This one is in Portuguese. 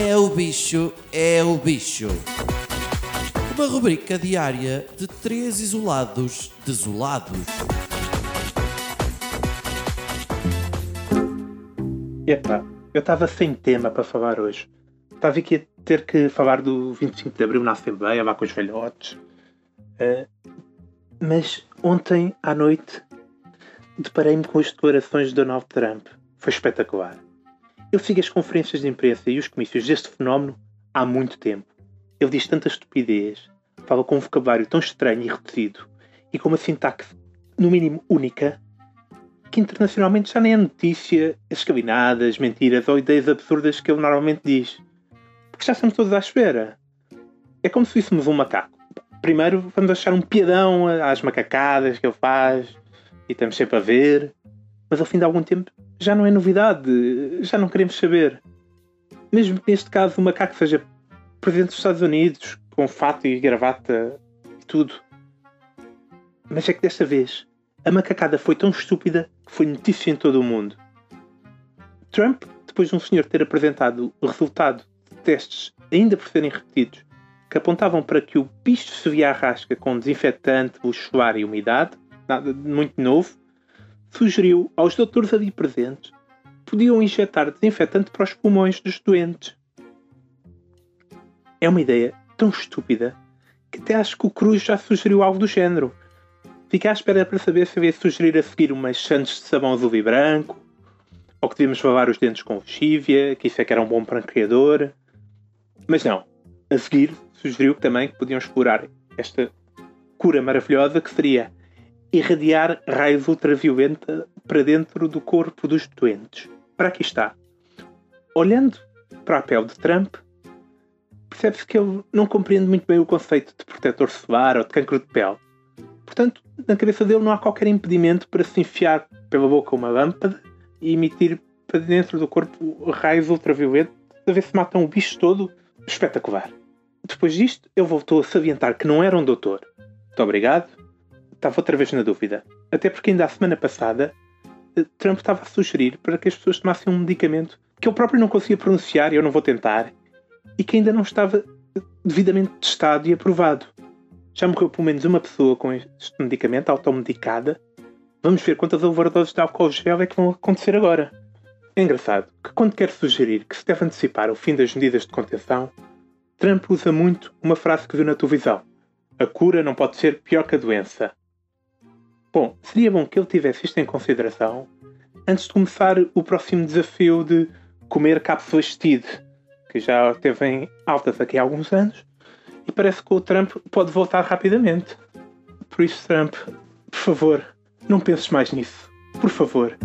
É o bicho, é o bicho. Uma rubrica diária de três isolados desolados. Epá, eu estava sem tema para falar hoje. Estava aqui a ter que falar do 25 de Abril na Assembleia, lá com os velhotes. Uh, mas ontem à noite deparei-me com as declarações de Donald Trump. Foi espetacular. Ele sigo as conferências de imprensa e os comícios deste fenómeno há muito tempo. Ele diz tanta estupidez, fala com um vocabulário tão estranho e reduzido e com uma sintaxe, no mínimo, única, que internacionalmente já nem é notícia as cabinadas, mentiras ou ideias absurdas que ele normalmente diz. Porque já estamos todos à espera. É como se fôssemos um macaco. Primeiro vamos achar um piadão às macacadas que ele faz e estamos sempre a ver, mas ao fim de algum tempo já não é novidade, já não queremos saber. Mesmo que neste caso o macaco seja presidente dos Estados Unidos, com fato e gravata e tudo. Mas é que desta vez a macacada foi tão estúpida que foi notícia em todo o mundo. Trump, depois de um senhor ter apresentado o resultado de testes ainda por serem repetidos, que apontavam para que o bicho se via à rasca com desinfetante, luxo e umidade, nada de muito novo, sugeriu aos doutores ali presentes podiam injetar desinfetante para os pulmões dos doentes. É uma ideia tão estúpida que até acho que o Cruz já sugeriu algo do género. Fiquei à espera para saber se havia sugerir a seguir umas chantes de sabão azul e branco, ou que devíamos lavar os dentes com lexívia, que isso é que era um bom branqueador. Mas não. A seguir, sugeriu também que podiam explorar esta cura maravilhosa que seria irradiar raios ultraviolenta para dentro do corpo dos doentes. Para aqui está. Olhando para a pele de Trump, percebe-se que ele não compreende muito bem o conceito de protetor solar ou de cancro de pele. Portanto, na cabeça dele não há qualquer impedimento para se enfiar pela boca uma lâmpada e emitir para dentro do corpo raios ultraviolentos a ver se matam o bicho todo. Espetacular. Depois disto, ele voltou a salientar que não era um doutor. Muito obrigado estava outra vez na dúvida. Até porque ainda a semana passada eh, Trump estava a sugerir para que as pessoas tomassem um medicamento que ele próprio não conseguia pronunciar e eu não vou tentar e que ainda não estava devidamente testado e aprovado. Já morreu pelo menos uma pessoa com este medicamento, automedicada. Vamos ver quantas overdoses de álcool gel é que vão acontecer agora. É engraçado que quando quer sugerir que se deve antecipar o fim das medidas de contenção, Trump usa muito uma frase que viu na televisão. A cura não pode ser pior que a doença. Bom, seria bom que ele tivesse isto em consideração antes de começar o próximo desafio de comer cápsulas TID, que já teve em altas aqui há alguns anos, e parece que o Trump pode voltar rapidamente. Por isso, Trump, por favor, não penses mais nisso. Por favor.